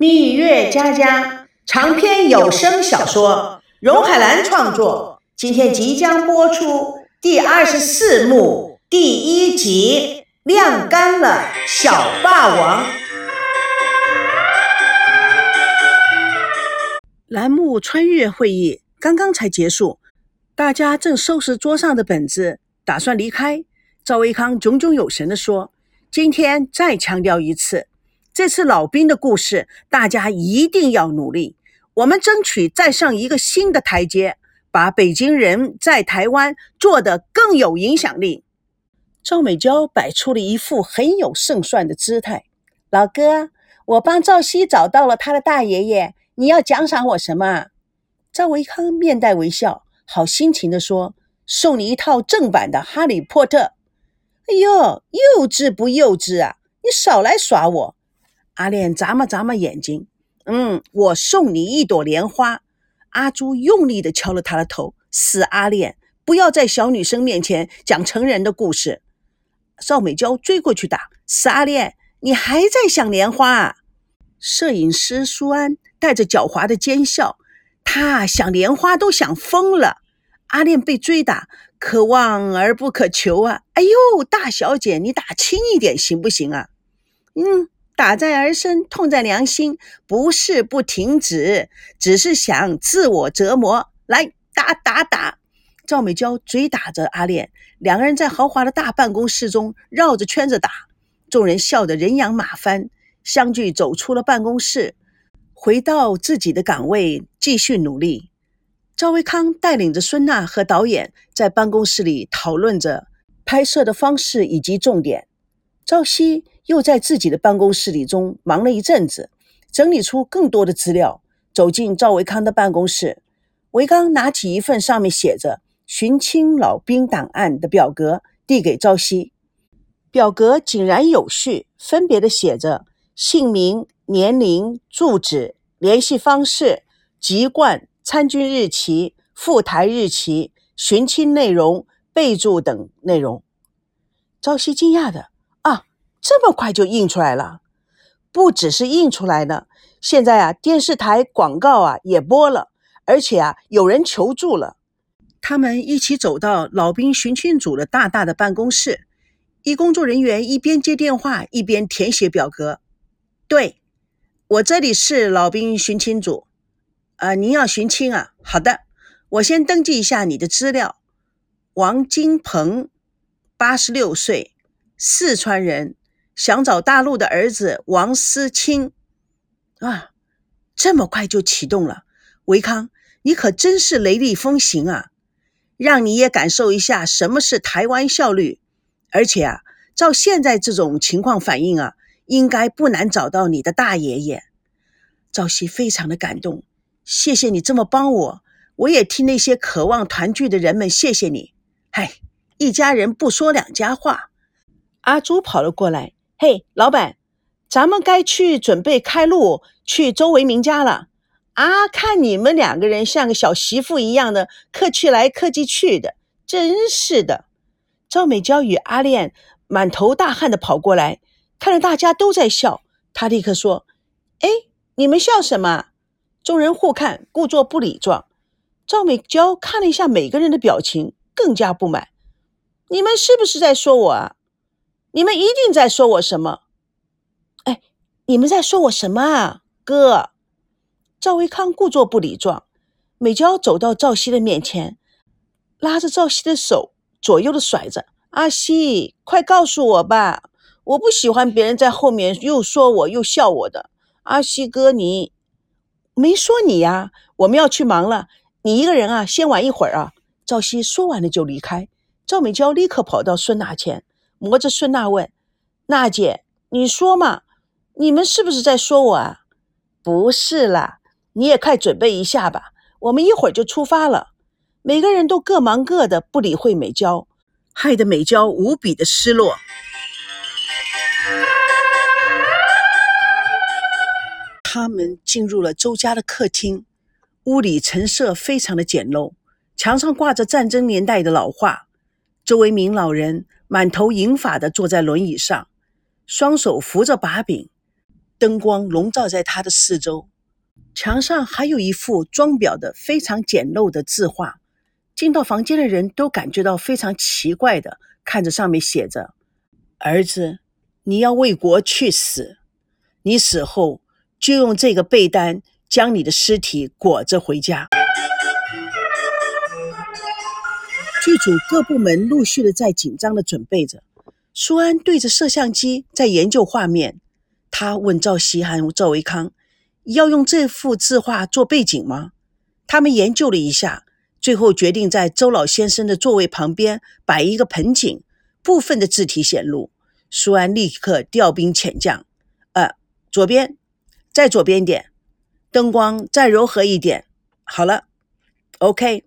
蜜月佳佳长篇有声小说，荣海兰创作，今天即将播出第二十四幕第一集《晾干了小霸王》。栏目穿越会议刚刚才结束，大家正收拾桌上的本子，打算离开。赵维康炯炯有神地说：“今天再强调一次。”这次老兵的故事，大家一定要努力。我们争取再上一个新的台阶，把北京人在台湾做得更有影响力。赵美娇摆出了一副很有胜算的姿态。老哥，我帮赵熙找到了他的大爷爷，你要奖赏我什么？赵维康面带微笑，好心情地说：“送你一套正版的《哈利波特》。”哎呦，幼稚不幼稚啊！你少来耍我。阿莲眨巴眨巴眼睛，嗯，我送你一朵莲花。阿朱用力地敲了他的头，死阿莲，不要在小女生面前讲成人的故事。邵美娇追过去打，死阿莲，你还在想莲花？啊？摄影师苏安带着狡猾的奸笑，他想莲花都想疯了。阿莲被追打，可望而不可求啊！哎呦，大小姐，你打轻一点行不行啊？嗯。打在儿身，痛在良心，不是不停止，只是想自我折磨。来打打打！赵美娇追打着阿莲，两个人在豪华的大办公室中绕着圈子打，众人笑得人仰马翻。相聚走出了办公室，回到自己的岗位继续努力。赵维康带领着孙娜和导演在办公室里讨论着拍摄的方式以及重点。赵熙。又在自己的办公室里中忙了一阵子，整理出更多的资料。走进赵维康的办公室，维康拿起一份上面写着“寻亲老兵档案”的表格，递给赵熙。表格井然有序，分别的写着姓名、年龄、住址、联系方式、籍贯、参军日期、赴台日期、寻亲内容、备注等内容。赵熙惊讶的。这么快就印出来了，不只是印出来了，现在啊，电视台广告啊也播了，而且啊，有人求助了。他们一起走到老兵寻亲组的大大的办公室，一工作人员一边接电话一边填写表格。对，我这里是老兵寻亲组，啊，您要寻亲啊？好的，我先登记一下你的资料。王金鹏，八十六岁，四川人。想找大陆的儿子王思清啊，这么快就启动了，维康，你可真是雷厉风行啊！让你也感受一下什么是台湾效率。而且啊，照现在这种情况反应啊，应该不难找到你的大爷爷。赵熙非常的感动，谢谢你这么帮我，我也替那些渴望团聚的人们谢谢你。嗨，一家人不说两家话。阿朱跑了过来。嘿，老板，咱们该去准备开路去周维明家了啊！看你们两个人像个小媳妇一样的客气来客气去的，真是的。赵美娇与阿恋满头大汗的跑过来，看着大家都在笑，她立刻说：“哎，你们笑什么？”众人互看，故作不理状。赵美娇看了一下每个人的表情，更加不满：“你们是不是在说我啊？”你们一定在说我什么？哎，你们在说我什么啊，哥？赵维康故作不理状。美娇走到赵熙的面前，拉着赵熙的手，左右的甩着。阿西，快告诉我吧！我不喜欢别人在后面又说我又笑我的。阿西哥，你没说你呀？我们要去忙了，你一个人啊，先玩一会儿啊。赵熙说完了就离开。赵美娇立刻跑到孙娜前。摸着孙娜问：“娜姐，你说嘛？你们是不是在说我啊？不是啦，你也快准备一下吧，我们一会儿就出发了。”每个人都各忙各的，不理会美娇，害得美娇无比的失落。他们进入了周家的客厅，屋里陈设非常的简陋，墙上挂着战争年代的老画。周维明老人。满头银发的坐在轮椅上，双手扶着把柄，灯光笼罩在他的四周，墙上还有一幅装裱的非常简陋的字画。进到房间的人都感觉到非常奇怪的看着上面写着：“儿子，你要为国去死，你死后就用这个被单将你的尸体裹着回家。”剧组各部门陆续的在紧张的准备着。苏安对着摄像机在研究画面，他问赵希涵赵维康：“要用这幅字画做背景吗？”他们研究了一下。最后决定在周老先生的座位旁边摆一个盆景，部分的字体显露。苏安立刻调兵遣将，呃，左边，再左边一点，灯光再柔和一点。好了，OK，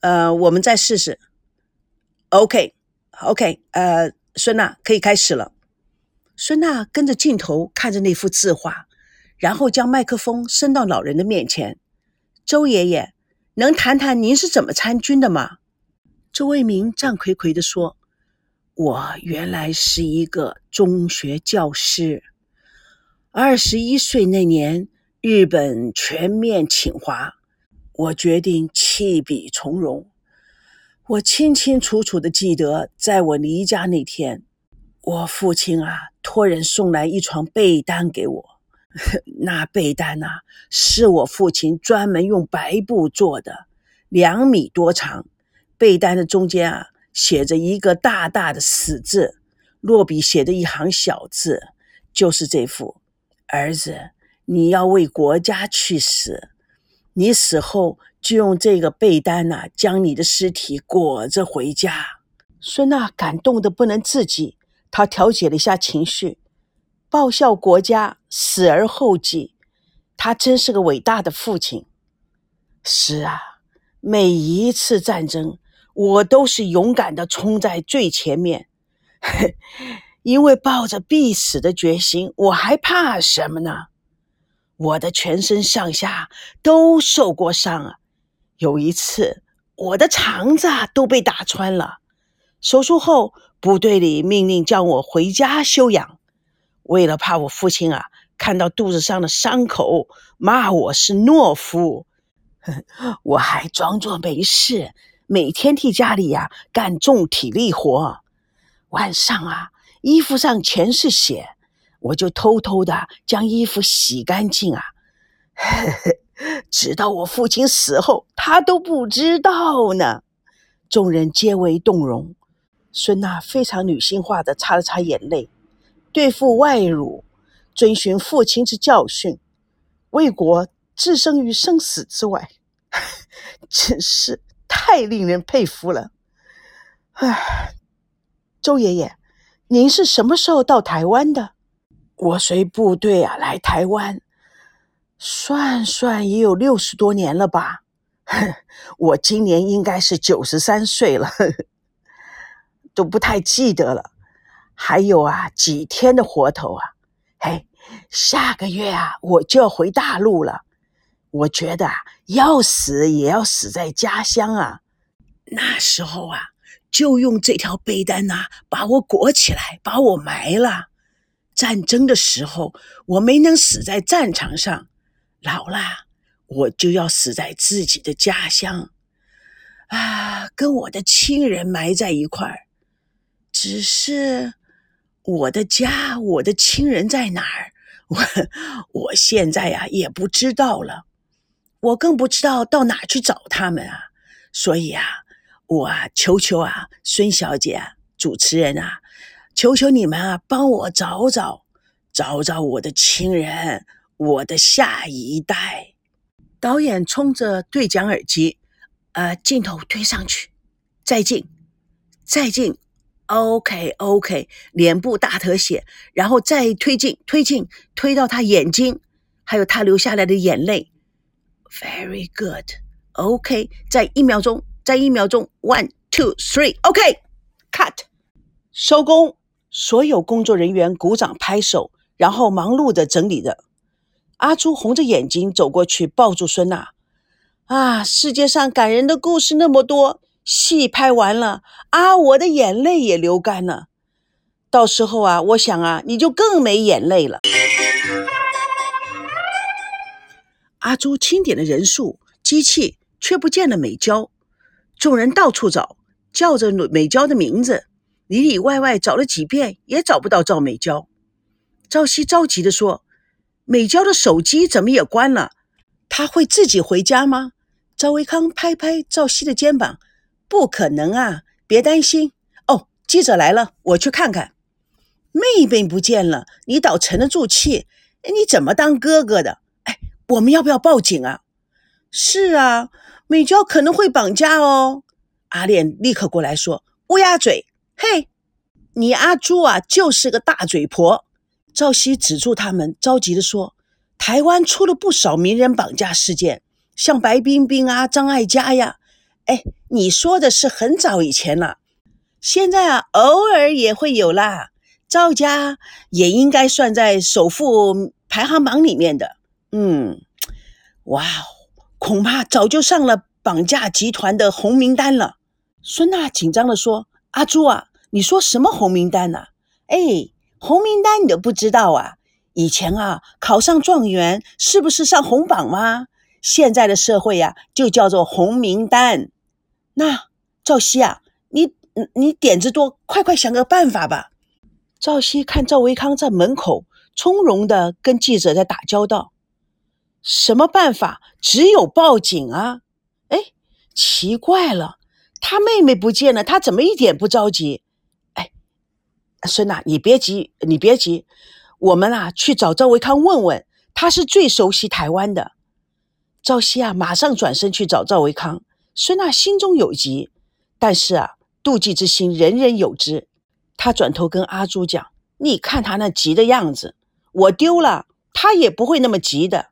呃，我们再试试。OK，OK，呃，孙娜可以开始了。孙娜跟着镜头看着那幅字画，然后将麦克风伸到老人的面前。周爷爷。能谈谈您是怎么参军的吗？周卫民战魁魁地说：“我原来是一个中学教师。二十一岁那年，日本全面侵华，我决定弃笔从戎。我清清楚楚的记得，在我离家那天，我父亲啊托人送来一床被单给我。”那被单呐，是我父亲专门用白布做的，两米多长。被单的中间啊，写着一个大大的死字，落笔写的一行小字，就是这幅。儿子，你要为国家去死，你死后就用这个被单呐，将你的尸体裹着回家。孙娜感动的不能自己，她调节了一下情绪。报效国家，死而后继，他真是个伟大的父亲。是啊，每一次战争，我都是勇敢的冲在最前面，因为抱着必死的决心，我还怕什么呢？我的全身上下都受过伤啊，有一次我的肠子都被打穿了，手术后，部队里命令叫我回家休养。为了怕我父亲啊看到肚子上的伤口骂我是懦夫，我还装作没事，每天替家里呀干重体力活。晚上啊，衣服上全是血，我就偷偷的将衣服洗干净啊。直到我父亲死后，他都不知道呢。众人皆为动容。孙娜非常女性化的擦了擦眼泪。对付外辱，遵循父亲之教训，为国置身于生死之外，真是太令人佩服了。唉，周爷爷，您是什么时候到台湾的？我随部队啊来台湾，算算也有六十多年了吧。我今年应该是九十三岁了，都不太记得了。还有啊，几天的活头啊！嘿，下个月啊，我就要回大陆了。我觉得啊，要死也要死在家乡啊。那时候啊，就用这条被单呐，把我裹起来，把我埋了。战争的时候，我没能死在战场上，老了，我就要死在自己的家乡啊，跟我的亲人埋在一块儿。只是。我的家，我的亲人在哪儿？我我现在呀也不知道了，我更不知道到哪去找他们啊！所以啊，我啊求求啊，孙小姐，主持人啊，求求你们啊，帮我找找，找找我的亲人，我的下一代。导演冲着对讲耳机，呃，镜头推上去，再近，再近。OK OK，脸部大特写，然后再推进推进推到他眼睛，还有他流下来的眼泪。Very good。OK，在一秒钟，在一秒钟，One two three。OK，Cut，收工。所有工作人员鼓掌拍手，然后忙碌的整理着。阿朱红着眼睛走过去，抱住孙娜。啊，世界上感人的故事那么多。戏拍完了啊，我的眼泪也流干了。到时候啊，我想啊，你就更没眼泪了。阿朱清点了人数，机器却不见了美娇。众人到处找，叫着美娇的名字，里里外外找了几遍，也找不到赵美娇。赵熙着急地说：“美娇的手机怎么也关了？她会自己回家吗？”赵维康拍拍赵熙的肩膀：“不可能啊，别担心。哦，记者来了，我去看看。妹妹不见了，你倒沉得住气？你怎么当哥哥的？哎，我们要不要报警啊？是啊，美娇可能会绑架哦。”阿莲立刻过来说：“乌鸦嘴，嘿，你阿朱啊，就是个大嘴婆。”赵熙止住他们，着急地说：“台湾出了不少名人绑架事件。”像白冰冰啊、张艾嘉呀，哎，你说的是很早以前了，现在啊，偶尔也会有啦。赵家也应该算在首富排行榜里面的。嗯，哇哦，恐怕早就上了绑架集团的红名单了。孙娜紧张地说：“阿朱啊，你说什么红名单呢？哎，红名单你都不知道啊？以前啊，考上状元是不是上红榜吗？”现在的社会呀，就叫做红名单。那赵熙啊，你你点子多，快快想个办法吧。赵熙看赵维康在门口从容的跟记者在打交道，什么办法？只有报警啊！哎，奇怪了，他妹妹不见了，他怎么一点不着急？孙娜，你别急，你别急，我们啊去找赵维康问问，他是最熟悉台湾的。赵熙啊，马上转身去找赵维康。孙娜心中有急，但是啊，妒忌之心人人有之。他转头跟阿朱讲：“你看他那急的样子，我丢了，他也不会那么急的。”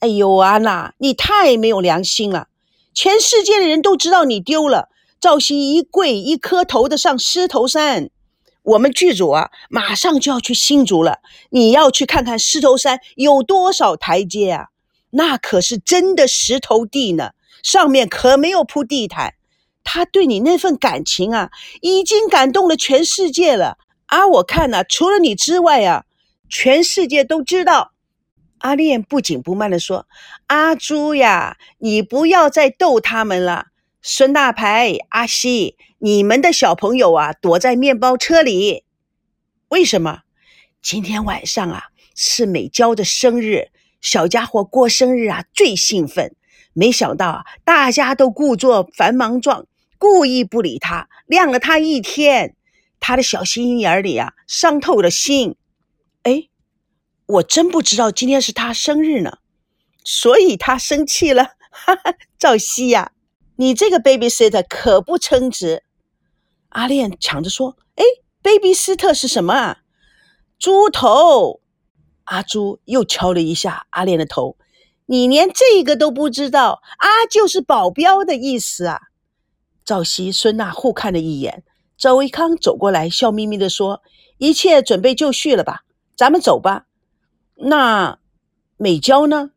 哎呦，安娜，你太没有良心了！全世界的人都知道你丢了。赵熙一跪一磕头的上狮头山。我们剧组啊，马上就要去新竹了。你要去看看狮头山有多少台阶啊！那可是真的石头地呢，上面可没有铺地毯。他对你那份感情啊，已经感动了全世界了。而我看呢，除了你之外啊，全世界都知道。阿练不紧不慢地说：“阿朱呀，你不要再逗他们了。孙大牌、阿西，你们的小朋友啊，躲在面包车里。为什么？今天晚上啊，是美娇的生日。”小家伙过生日啊，最兴奋。没想到啊，大家都故作繁忙状，故意不理他，晾了他一天。他的小心眼里啊，伤透了心。哎，我真不知道今天是他生日呢，所以他生气了。哈哈，赵熙呀，你这个 babysitter 可不称职。阿莲抢着说：“哎，babysitter 是什么啊？猪头。”阿朱又敲了一下阿莲的头，你连这个都不知道？啊，就是保镖的意思啊！赵熙、孙娜互看了一眼，赵维康走过来，笑眯眯地说：“一切准备就绪了吧？咱们走吧。”那美娇呢？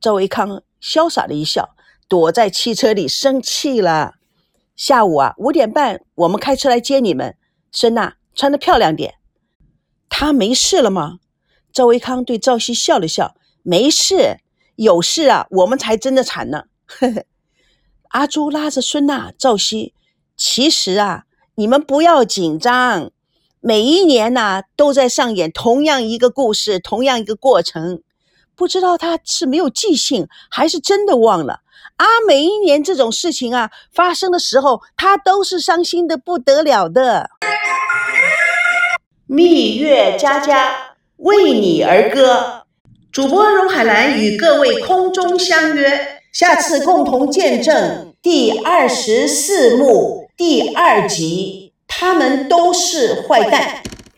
赵维康潇洒的一笑，躲在汽车里生气了。下午啊，五点半我们开车来接你们。孙娜穿得漂亮点。她没事了吗？赵维康对赵熙笑了笑：“没事，有事啊，我们才真的惨呢。”呵呵阿朱拉着孙娜、赵熙：“其实啊，你们不要紧张，每一年呐都在上演同样一个故事，同样一个过程。不知道他是没有记性，还是真的忘了啊？每一年这种事情啊发生的时候，他都是伤心的不得了的。”蜜月佳佳。为你而歌，主播荣海兰与各位空中相约，下次共同见证第二十四幕第二集。他们都是坏蛋。